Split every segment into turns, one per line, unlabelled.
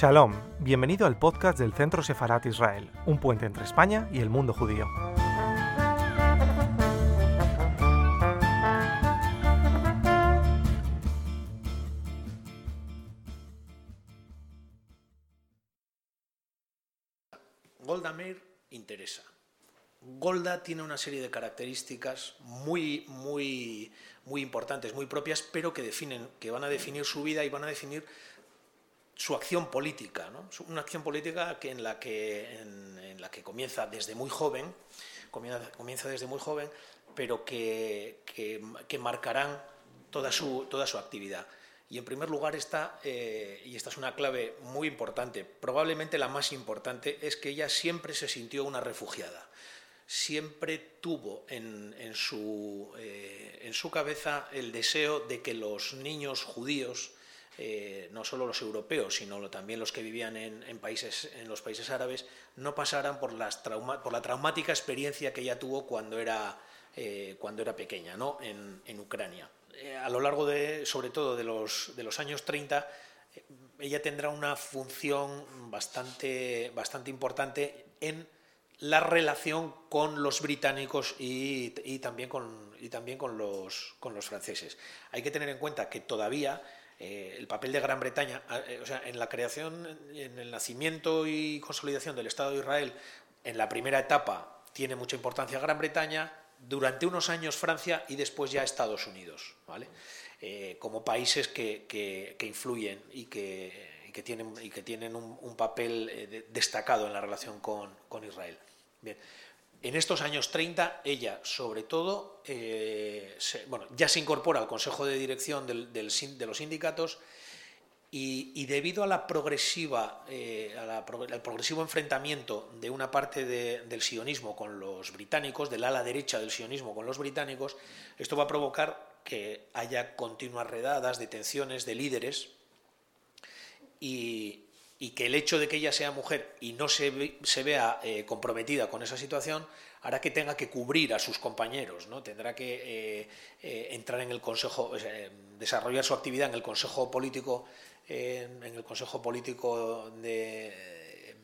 Shalom, bienvenido al podcast del Centro Sefarat Israel, un puente entre España y el mundo judío.
Golda Meir interesa. Golda tiene una serie de características muy, muy, muy importantes, muy propias, pero que definen, que van a definir su vida y van a definir su acción política, ¿no? una acción política que en, la que, en, la que comienza desde muy joven, comienza, desde muy joven, pero que, que, marcarán toda su, toda su actividad. Y en primer lugar está, eh, y esta es una clave muy importante, probablemente la más importante, es que ella siempre se sintió una refugiada. Siempre tuvo en, en, su, eh, en su cabeza el deseo de que los niños judíos, eh, no solo los europeos, sino también los que vivían en, países, en los países árabes, no pasaran por, la traumática experiencia que ella tuvo cuando era, eh, cuando era pequeña ¿no? en, Ucrania. Eh, a lo largo, de, sobre todo de los, de los años 30, ella tendrá una función bastante, bastante importante en la relación con los británicos y, también, con, y también con, los, con los franceses. Hay que tener en cuenta que todavía eh, el papel de Gran Bretaña, eh, o sea, en la creación, en el nacimiento y consolidación del Estado de Israel, en la primera etapa tiene mucha importancia Gran Bretaña, durante unos años Francia y después ya Estados Unidos, ¿vale? Eh, como países que, influyen y que, tienen, y que tienen un, papel destacado en la relación con, con Israel. Bien. En estos años 30, ella, sobre todo, eh, bueno, ya se incorpora al Consejo de Dirección de los sindicatos y, debido a la progresiva, eh, al progresivo enfrentamiento de una parte del sionismo con los británicos, del ala derecha del sionismo con los británicos, esto va a provocar que haya continuas redadas, detenciones de líderes y, y que el hecho de que ella sea mujer y no se, se vea eh, comprometida con esa situación hará que tenga que cubrir a sus compañeros, ¿no? tendrá que eh, eh, entrar en el consejo, desarrollar su actividad en el consejo político, en el consejo político de,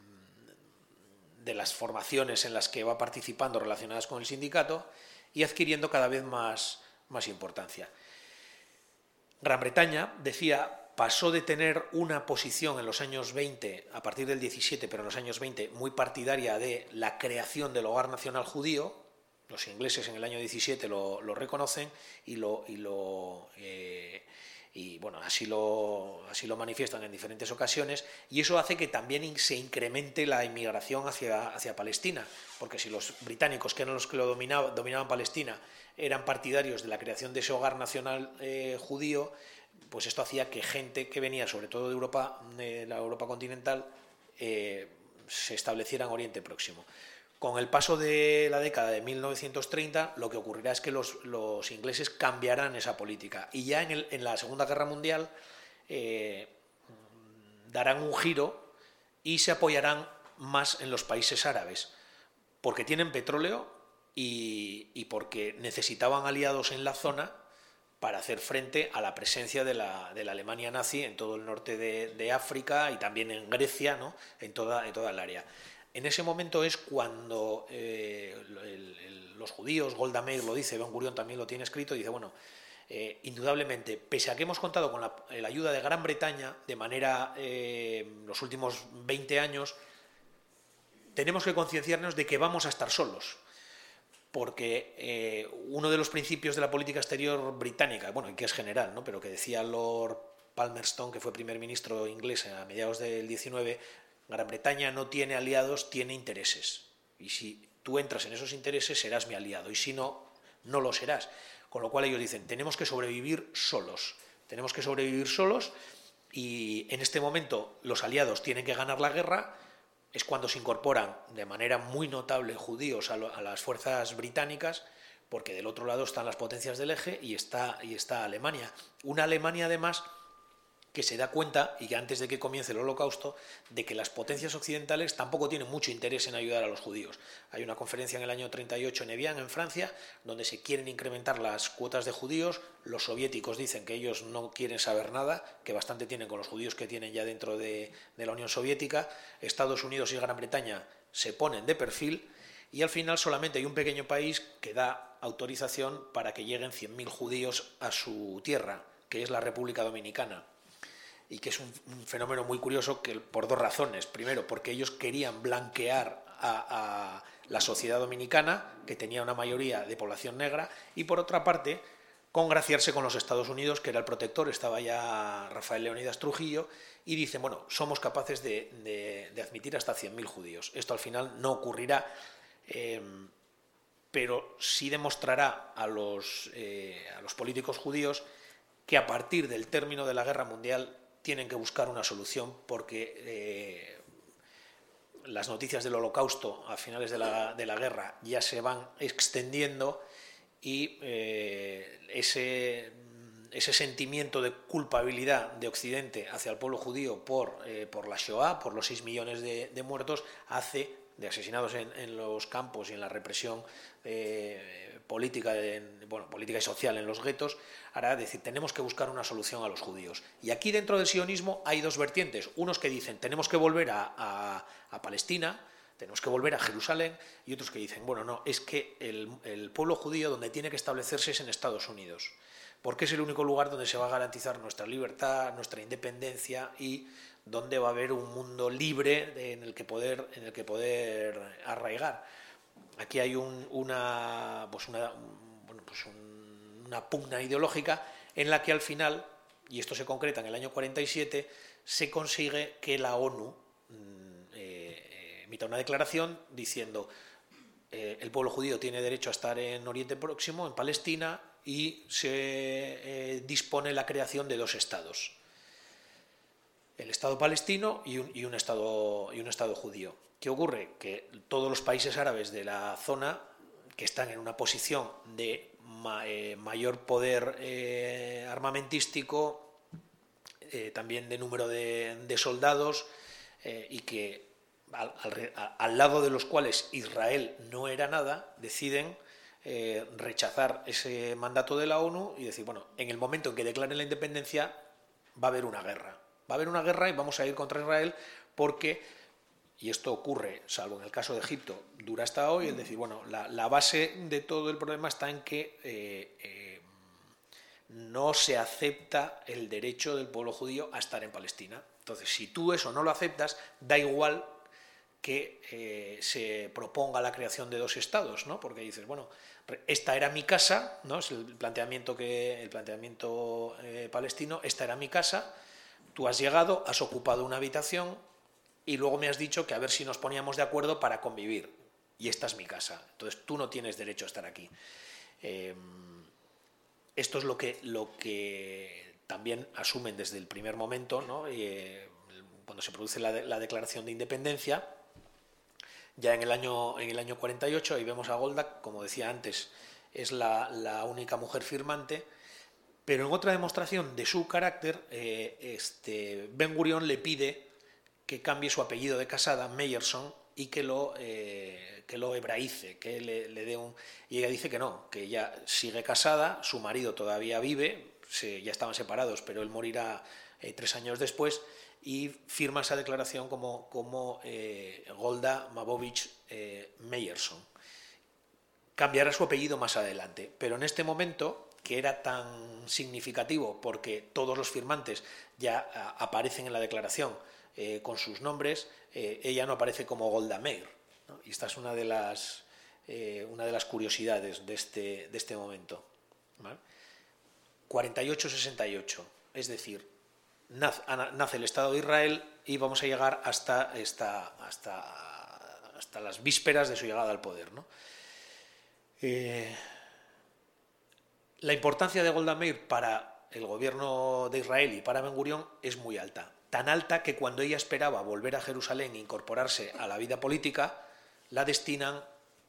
de las formaciones en las que va participando relacionadas con el sindicato y adquiriendo cada vez más, más importancia. Gran Bretaña, decía, pasó de tener una posición en los años 20, a partir del 17, pero en los años 20, muy partidaria de la creación del hogar nacional judío, los ingleses en el año 17 lo, reconocen y lo, y lo eh, y bueno, así lo, así lo manifiestan en diferentes ocasiones, y eso hace que también se incremente la inmigración hacia, hacia Palestina, porque si los británicos, que eran los que lo dominaban, dominaban Palestina, eran partidarios de la creación de ese hogar nacional eh, judío, pues esto hacía que gente que venía sobre todo de Europa, de la Europa continental, eh, se estableciera en Oriente Próximo. Con el paso de la década de 1930, lo que ocurrirá es que los, ingleses cambiarán esa política y ya en, la Segunda Guerra Mundial eh, darán un giro y se apoyarán más en los países árabes, porque tienen petróleo y porque necesitaban aliados en la zona para hacer frente a la presencia de la, de la Alemania nazi en todo el norte de, África y también en Grecia, ¿no? en, toda, en toda el área. En ese momento es cuando eh, los judíos, Golda Meir lo dice, Ben Gurion también lo tiene escrito, dice, bueno, eh, indudablemente, pese a que hemos contado con la, ayuda de Gran Bretaña de manera eh, los últimos 20 años, tenemos que concienciarnos de que vamos a estar solos porque eh, uno de los principios de la política exterior británica, bueno, que es general, ¿no? pero que decía Lord Palmerston, que fue primer ministro inglés a mediados del 19, Gran Bretaña no tiene aliados, tiene intereses. Y si tú entras en esos intereses, serás mi aliado, y si no, no lo serás. Con lo cual ellos dicen, tenemos que sobrevivir solos, tenemos que sobrevivir solos, y en este momento los aliados tienen que ganar la guerra, es cuando se incorporan de manera muy notable judíos a, las fuerzas británicas, porque del otro lado están las potencias del eje y está, y está Alemania. Una Alemania además que se da cuenta, y que antes de que comience el holocausto, de que las potencias occidentales tampoco tienen mucho interés en ayudar a los judíos. Hay una conferencia en el año 38 en Evian, en Francia, donde se quieren incrementar las cuotas de judíos. Los soviéticos dicen que ellos no quieren saber nada, que bastante tienen con los judíos que tienen ya dentro de, la Unión Soviética. Estados Unidos y Gran Bretaña se ponen de perfil y al final solamente hay un pequeño país que da autorización para que lleguen 100.000 judíos a su tierra, que es la República Dominicana y que es un, fenómeno muy curioso que, por dos razones. Primero, porque ellos querían blanquear a, la sociedad dominicana, que tenía una mayoría de población negra, y por otra parte, congraciarse con los Estados Unidos, que era el protector, estaba ya Rafael Leonidas Trujillo, y dicen, bueno, somos capaces de, admitir hasta 100.000 judíos. Esto al final no ocurrirá, eh, pero sí demostrará a los, eh, a los políticos judíos que a partir del término de la guerra mundial tienen que buscar una solución porque eh, las noticias del holocausto a finales de la, guerra ya se van extendiendo y eh, ese, sentimiento de culpabilidad de Occidente hacia el pueblo judío por, eh, la Shoah, por los 6 millones de, muertos, hace de asesinados en, los campos y en la represión política, bueno, política y social en los guetos, hará decir, tenemos que buscar una solución a los judíos. Y aquí dentro del sionismo hay dos vertientes. Unos que dicen, tenemos que volver a, Palestina, tenemos que volver a Jerusalén, y otros que dicen, bueno, no, es que el, pueblo judío donde tiene que establecerse es en Estados Unidos, porque es el único lugar donde se va a garantizar nuestra libertad, nuestra independencia y donde va a haber un mundo libre en el que poder, en el que poder arraigar. Aquí hay una, pues pues una pugna ideológica en la que al final, y esto se concreta en el año 47, se consigue que la ONU mm, eh, emita una declaración diciendo eh, el pueblo judío tiene derecho a estar en Oriente Próximo, en Palestina, y se eh, dispone la creación de dos estados, el Estado palestino y un estado judío. ¿Qué ocurre? Que todos los países árabes de la zona que están en una posición de eh, mayor poder eh, armamentístico, eh, también de número de, soldados, y que al, lado de los cuales Israel no era nada, deciden rechazar ese mandato de la ONU y decir, bueno, en el momento en que declaren la independencia va a haber una guerra. Va a haber una guerra y vamos a ir contra Israel porque y esto ocurre, salvo en el caso de Egipto, dura hasta hoy, es decir, bueno, la, base de todo el problema está en que eh, eh, no se acepta el derecho del pueblo judío a estar en Palestina. Entonces, si tú eso no lo aceptas, da igual que eh, se proponga la creación de dos estados, ¿no? Porque dices, bueno, esta era mi casa, ¿no? Es el planteamiento que el planteamiento palestino, esta era mi casa, tú has llegado, has ocupado una habitación, y luego me has dicho que a ver si nos poníamos de acuerdo para convivir. Y esta es mi casa. Entonces tú no tienes derecho a estar aquí. Em, esto es lo que, lo que también asumen desde el primer momento, ¿no? Eh, cuando se produce la, declaración de independencia. Ya en el, año, en el año 48, ahí vemos a Golda, como decía antes, es la, única mujer firmante, pero en otra demostración de su carácter, eh, este, Ben Gurion le pide que cambie su apellido de casada, Meyerson, y que lo, eh, que lo hebraice, que le, dé un... Y ella dice que no, que ella sigue casada, su marido todavía vive, ya estaban separados, pero él morirá eh, tres años después, y firma esa declaración como, como eh, Golda Mabovich Meyerson. Cambiará su apellido más adelante, pero en este momento, que era tan significativo porque todos los firmantes ya aparecen en la declaración, eh, con sus nombres, eh, ella no aparece como Golda Meir. Y esta es una de las, eh, una de las curiosidades de este, de este momento. 48-68, es decir, nace, el Estado de Israel y vamos a llegar hasta, hasta, hasta las vísperas de su llegada al poder. la importancia de Golda Meir para el gobierno de Israel y para Ben Gurión es muy alta tan alta que cuando ella esperaba volver a Jerusalén e incorporarse a la vida política, la destinan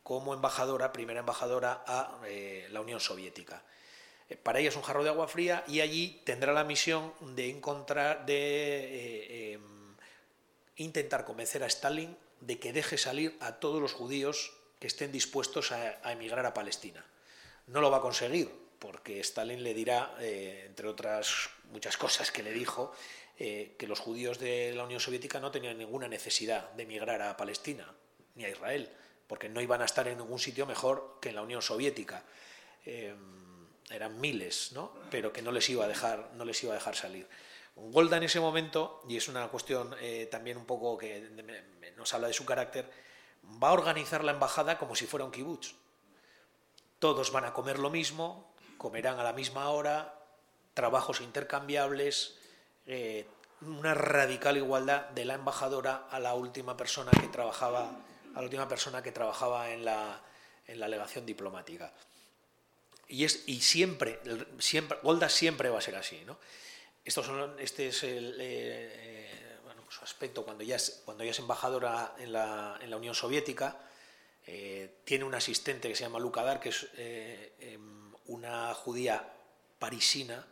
como embajadora, primera embajadora a eh, la Unión Soviética. para ella es un jarro de agua fría y allí tendrá la misión de encontrar, de em, intentar convencer a Stalin de que deje salir a todos los judíos que estén dispuestos a, emigrar a Palestina. No lo va a conseguir, porque Stalin le dirá, eh, entre otras muchas cosas que le dijo, eh, que los judíos de la Unión Soviética no tenían ninguna necesidad de emigrar a Palestina ni a Israel, porque no iban a estar en ningún sitio mejor que en la Unión Soviética. Em, eran miles, ¿no? pero que no les iba a dejar, no les iba a dejar salir. Golda en ese momento, y es una cuestión eh, también un poco que nos habla de su carácter, va a organizar la embajada como si fuera un kibutz. Todos van a comer lo mismo, comerán a la misma hora, trabajos intercambiables, eh, una radical igualdad de la embajadora a la última persona que trabajaba, a la última persona que trabajaba en la, en la legación diplomática. Y, es, y siempre, siempre, Golda siempre va a ser así, ¿no? son, este es el, eh, su aspecto cuando ya es, cuando ya es embajadora en la, en la Unión Soviética. Eh, tiene un asistente que se llama Luka Dar, que es eh, em, una judía parisina,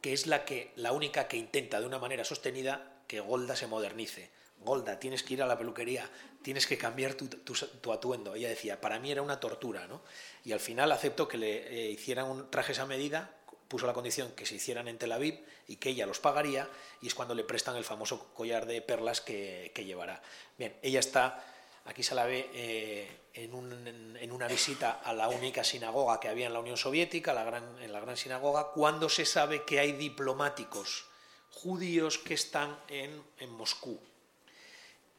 que es la, que, la única que intenta de una manera sostenida que Golda se modernice. Golda, tienes que ir a la peluquería, tienes que cambiar tu, tu, atuendo. Ella decía, para mí era una tortura, ¿no? Y al final aceptó que le hicieran un trajes a medida puso la condición que se hicieran en Tel Aviv y que ella los pagaría, y es cuando le prestan el famoso collar de perlas que, llevará. Bien, ella está, aquí se la ve eh, en, una visita a la única sinagoga que había en la Unión Soviética, en la gran sinagoga, cuando se sabe que hay diplomáticos judíos que están en, Moscú.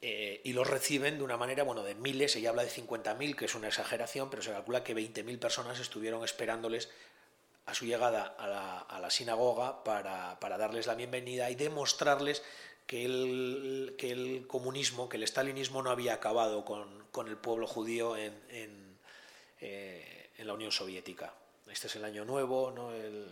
Eh, y los reciben de una manera, bueno, de miles, ella habla de 50.000, que es una exageración, pero se calcula que 20.000 personas estuvieron esperándoles a su llegada a la, sinagoga para, darles la bienvenida y demostrarles que el, que el, comunismo, que el stalinismo no había acabado con, el pueblo judío en, eh, en, la Unión Soviética. Este es el año nuevo, ¿no? el,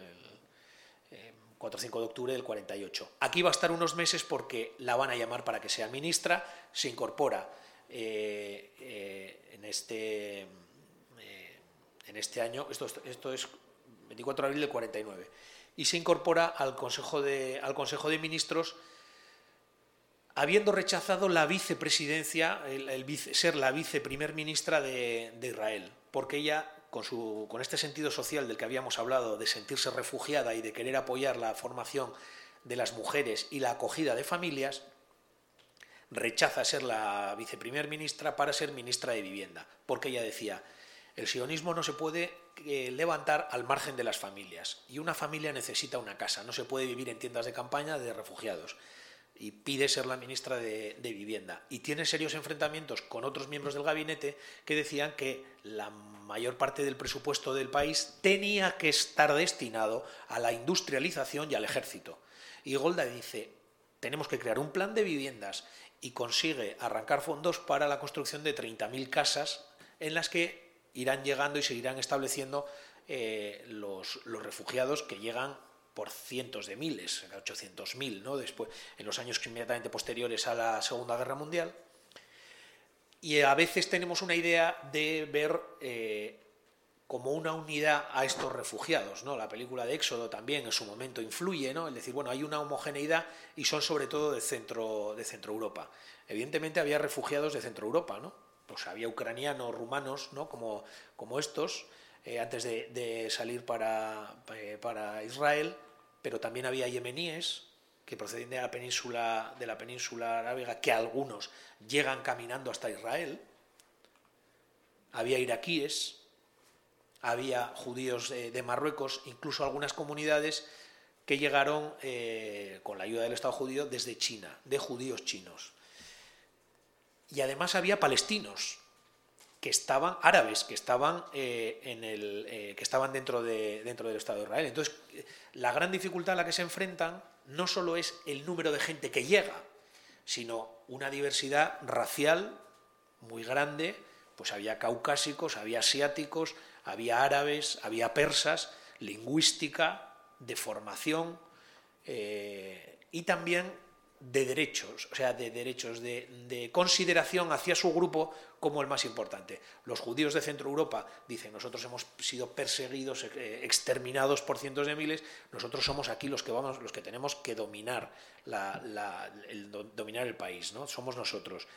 4 o 5 de octubre del 48. Aquí va a estar unos meses porque la van a llamar para que sea ministra, se incorpora eh, eh, en, este, en este año, esto, esto es 24 de abril del 49, y se incorpora al Consejo de, al Consejo de Ministros habiendo rechazado la vicepresidencia, el, ser la viceprimer ministra de, Israel, porque ella, con, su, con este sentido social del que habíamos hablado, de sentirse refugiada y de querer apoyar la formación de las mujeres y la acogida de familias, rechaza ser la viceprimer ministra para ser ministra de Vivienda, porque ella decía, el sionismo no se puede eh, levantar al margen de las familias y una familia necesita una casa, no se puede vivir en tiendas de campaña de refugiados y pide ser la ministra de, Vivienda. Y tiene serios enfrentamientos con otros miembros del gabinete que decían que la mayor parte del presupuesto del país tenía que estar destinado a la industrialización y al ejército. Y Golda dice, tenemos que crear un plan de viviendas y consigue arrancar fondos para la construcción de 30.000 casas en las que irán llegando y seguirán estableciendo eh, los, refugiados que llegan por cientos de miles, 800.000, ¿no? Después, en los años inmediatamente posteriores a la Segunda Guerra Mundial. Y a veces tenemos una idea de ver eh, como una unidad a estos refugiados, ¿no? La película de Éxodo también en su momento influye, ¿no? Decir, bueno, hay una homogeneidad y son sobre todo de centro de Centro Europa. Evidentemente había refugiados de Centro Europa, ¿no? pues había ucranianos, rumanos, ¿no? como, como estos, eh, antes de, salir para, eh, para, Israel, pero también había yemeníes que proceden de la península, de la península arábiga, que algunos llegan caminando hasta Israel, había iraquíes, había judíos de, Marruecos, incluso algunas comunidades que llegaron eh, con la ayuda del Estado judío desde China, de judíos chinos. Y además había palestinos que estaban árabes que estaban eh, en el eh, que estaban dentro de dentro del Estado de Israel. Entonces la gran dificultad a la que se enfrentan no solo es el número de gente que llega sino una diversidad racial muy grande. Pues había caucásicos había asiáticos había árabes había persas lingüística de formación eh, y también de derechos, o sea, de derechos, de, consideración hacia su grupo como el más importante. Los judíos de Centro Europa dicen, nosotros hemos sido perseguidos, eh, exterminados por cientos de miles, nosotros somos aquí los que vamos, los que tenemos que dominar, el, dominar el país, ¿no? Somos nosotros.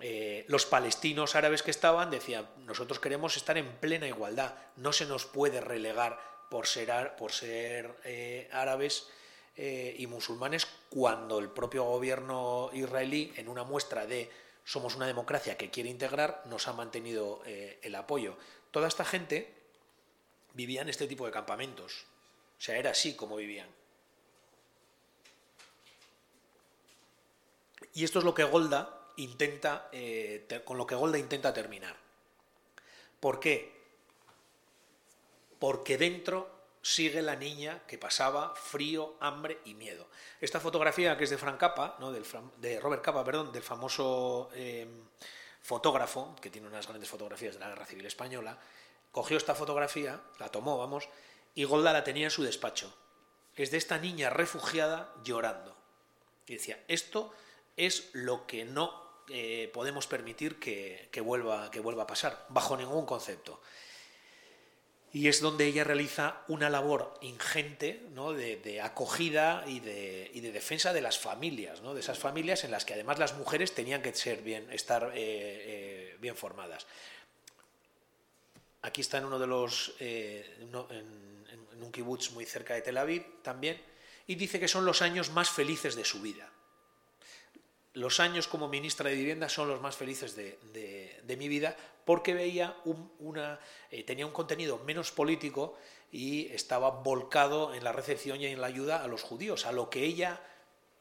Eh, los palestinos árabes que estaban decían, nosotros queremos estar en plena igualdad, no se nos puede relegar por ser, por ser eh, árabes eh, y musulmanes cuando el propio gobierno israelí, en una muestra de somos una democracia que quiere integrar, nos ha mantenido eh, el apoyo. Toda esta gente vivía en este tipo de campamentos. O sea, era así como vivían. Y esto es lo que Golda intenta, eh, con lo que Golda intenta terminar. ¿Por qué? Porque dentro sigue la niña que pasaba frío, hambre y miedo. Esta fotografía, que es de Frank Capa, ¿no? de Robert Capa, perdón, del famoso eh, fotógrafo, que tiene unas grandes fotografías de la Guerra Civil Española, cogió esta fotografía, la tomó, vamos, y Golda la tenía en su despacho. Es de esta niña refugiada llorando. Y decía, esto es lo que no eh, podemos permitir que, vuelva, que vuelva a pasar, bajo ningún concepto y es donde ella realiza una labor ingente de, acogida y de, defensa de las familias, de esas familias en las que además las mujeres tenían que ser bien, estar eh, eh, bien formadas. Aquí está en uno de los, eh, en, un kibutz muy cerca de Tel Aviv también, y dice que son los años más felices de su vida los años como ministra de Vivienda son los más felices de, mi vida porque veía una, eh, tenía un contenido menos político y estaba volcado en la recepción y en la ayuda a los judíos, a lo que ella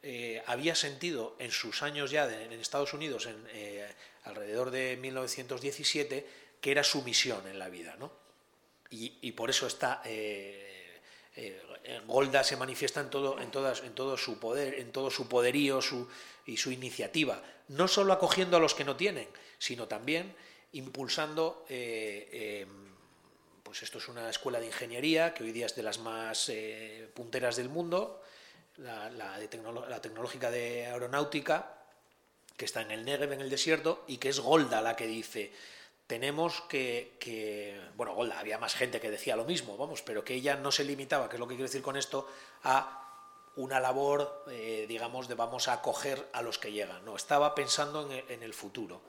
eh, había sentido en sus años ya en Estados Unidos, en, eh, alrededor de 1917, que era su misión en la vida. ¿no? Y, por eso está... Golda se manifiesta en todo, en, todas, en todo su poder, en todo su poderío, y su iniciativa, no solo acogiendo a los que no tienen, sino también impulsando, eh, eh, pues esto es una escuela de ingeniería que hoy día es de las más eh, punteras del mundo, la, tecnológica de aeronáutica, que está en el Negev, en el desierto, y que es Golda la que dice, tenemos que, bueno, Golda, había más gente que decía lo mismo, vamos, pero que ella no se limitaba, que es lo que quiero decir con esto, a una labor, eh, digamos, de vamos a acoger a los que llegan. No, estaba pensando en, el futuro.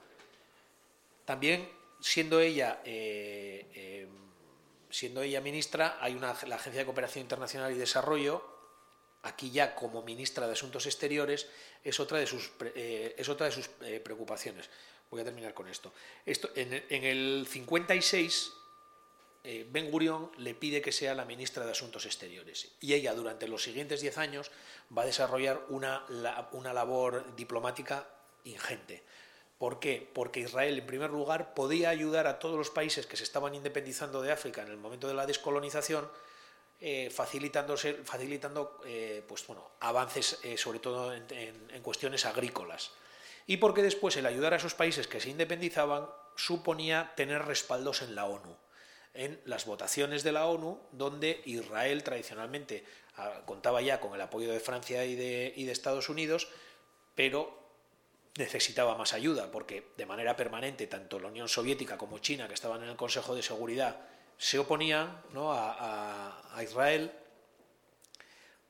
También, siendo ella, eh, eh, siendo ella ministra, hay una, la Agencia de Cooperación Internacional y Desarrollo, aquí ya como ministra de Asuntos Exteriores, es otra de sus, es otra de sus preocupaciones. Voy a terminar con esto. esto en, en el 56 eh, Ben Gurion le pide que sea la ministra de Asuntos Exteriores y ella durante los siguientes diez años va a desarrollar una, una labor diplomática ingente. ¿Por qué? Porque Israel, en primer lugar, podía ayudar a todos los países que se estaban independizando de África en el momento de la descolonización, eh, facilitando eh, pues, bueno, avances, sobre todo en, cuestiones agrícolas. Y porque después el ayudar a esos países que se independizaban suponía tener respaldos en la ONU en las votaciones de la ONU, donde Israel tradicionalmente ah, contaba ya con el apoyo de Francia y de, y de Estados Unidos, pero necesitaba más ayuda, porque de manera permanente tanto la Unión Soviética como China, que estaban en el Consejo de Seguridad, se oponían a, Israel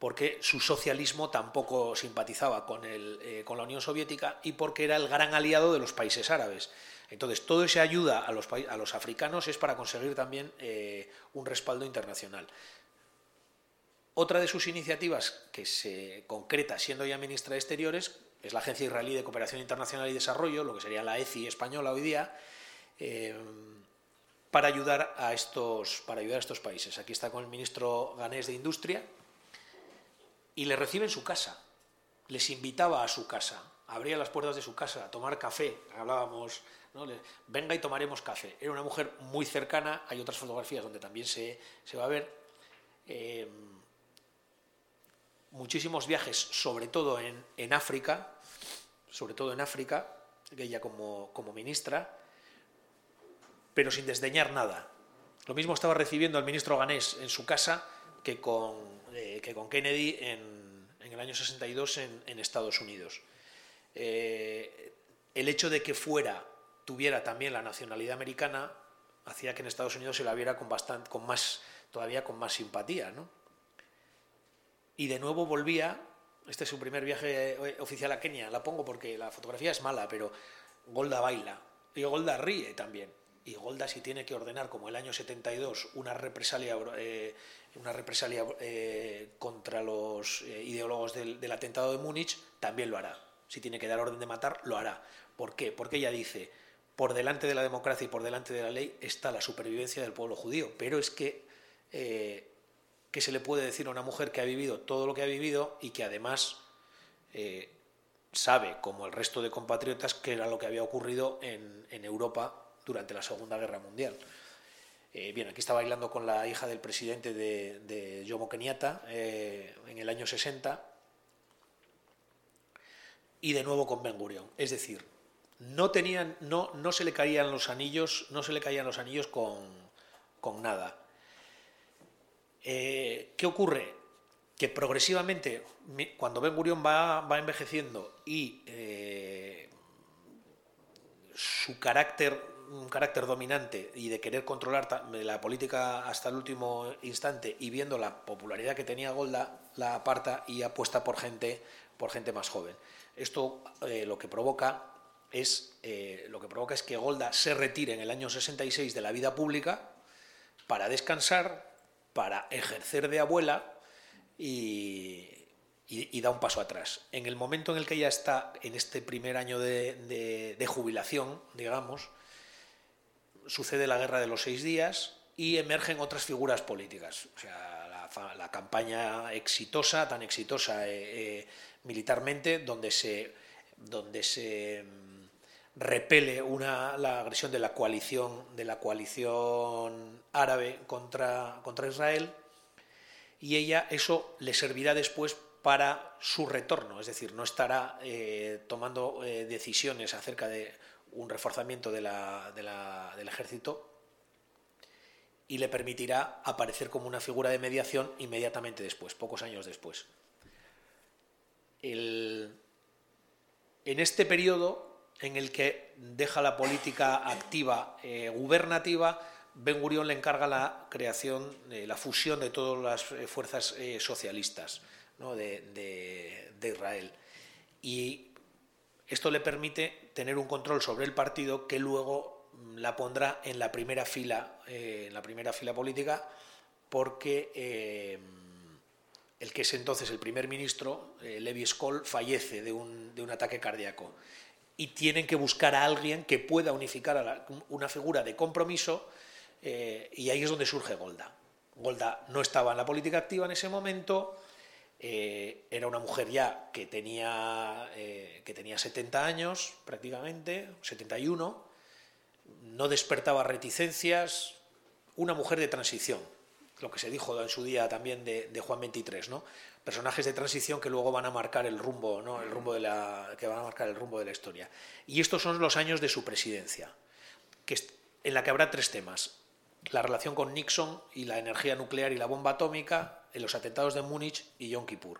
porque su socialismo tampoco simpatizaba eh, con la Unión Soviética y porque era el gran aliado de los países árabes. Entonces, todo esa ayuda a los, a los africanos es para conseguir también eh, un respaldo internacional. Otra de sus iniciativas que se concreta siendo ya ministra de Exteriores es la Agencia Israelí de Cooperación Internacional y Desarrollo, lo que sería la ECI española hoy día, eh, para, ayudar a estos, para ayudar a estos países. Aquí está con el ministro ganés de Industria y le recibe en su casa, les invitaba a su casa, abría las puertas de su casa a tomar café, hablábamos venga y tomaremos café. Era una mujer muy cercana, hay otras fotografías donde también se, va a ver. Eh, muchísimos viajes, sobre todo en, África, sobre todo en África, ella como, como ministra, pero sin desdeñar nada. Lo mismo estaba recibiendo al ministro ganés en su casa que con, con Kennedy en, el año 62 en, Estados Unidos. Eh, el hecho de que fuera, tuviera también la nacionalidad americana, hacía que en Estados Unidos se la viera con con más, todavía con más simpatía, ¿no? Y de nuevo volvía, este es su primer viaje eh, oficial a Kenia, la pongo porque la fotografía es mala, pero Golda baila, y Golda ríe también. Y Golda si tiene que ordenar, como el año 72, una represalia, eh, una represalia eh, contra los ideólogos del, del atentado de Múnich, también lo hará. Si tiene que dar orden de matar, lo hará. ¿Por qué? Porque ella dice, por delante de la democracia y por delante de la ley está la supervivencia del pueblo judío. Pero es que, eh, ¿qué se le puede decir a una mujer que ha vivido todo lo que ha vivido y que además eh, sabe, como el resto de compatriotas, qué era lo que había ocurrido en, Europa durante la Segunda Guerra Mundial? Eh, bien, aquí está bailando con la hija del presidente de, de Jomo Kenyatta en el año 60 y de nuevo con Ben Gurion. Es decir, no tenían, no, no se le caían los anillos, no se le caían los anillos con, nada. Eh, ¿Qué ocurre? Que progresivamente, cuando Ben Gurion va, va envejeciendo y eh, su carácter, un carácter dominante y de querer controlar la política hasta el último instante y viendo la popularidad que tenía Golda, la aparta y apuesta por gente, por gente más joven. Esto eh, lo que provoca es, eh, lo que provoca es que Golda se retire en el año 66 de la vida pública para descansar, para ejercer de abuela y, da un paso atrás. En el momento en el que ella está en este primer año de, jubilación, digamos, sucede la guerra de los seis días y emergen otras figuras políticas. O sea, la, campaña exitosa, tan exitosa eh, eh, militarmente, donde se, donde se repele una, la agresión de la coalición, de la coalición árabe contra, contra Israel y ella eso le servirá después para su retorno, es decir, no estará eh, tomando decisiones acerca de un reforzamiento del ejército y le permitirá aparecer como una figura de mediación inmediatamente después, pocos años después. en este periodo en el que deja la política activa eh, gubernativa, Ben Gurión le encarga la creación, la fusión de todas las eh, fuerzas eh, socialistas de, Israel. Y esto le permite tener un control sobre el partido que luego mm, la pondrá en la primera fila, en la primera fila política, porque el que es entonces el primer ministro, Levi Skoll, fallece de un, de un ataque cardíaco y tienen que buscar a alguien que pueda unificar a una figura de compromiso eh, y ahí es donde surge Golda. Golda no estaba en la política activa en ese momento, eh, era una mujer ya que tenía, eh, que tenía 70 años prácticamente, 71, no despertaba reticencias, una mujer de transición, lo que se dijo en su día también de, de Juan 23, ¿no? personajes de transición que luego van a marcar el rumbo, ¿no? el rumbo de la, que van a marcar el rumbo de la historia. Y estos son los años de su presidencia, que en la que habrá tres temas: la relación con Nixon y la energía nuclear y la bomba atómica, en los atentados de Múnich y Yom Kippur.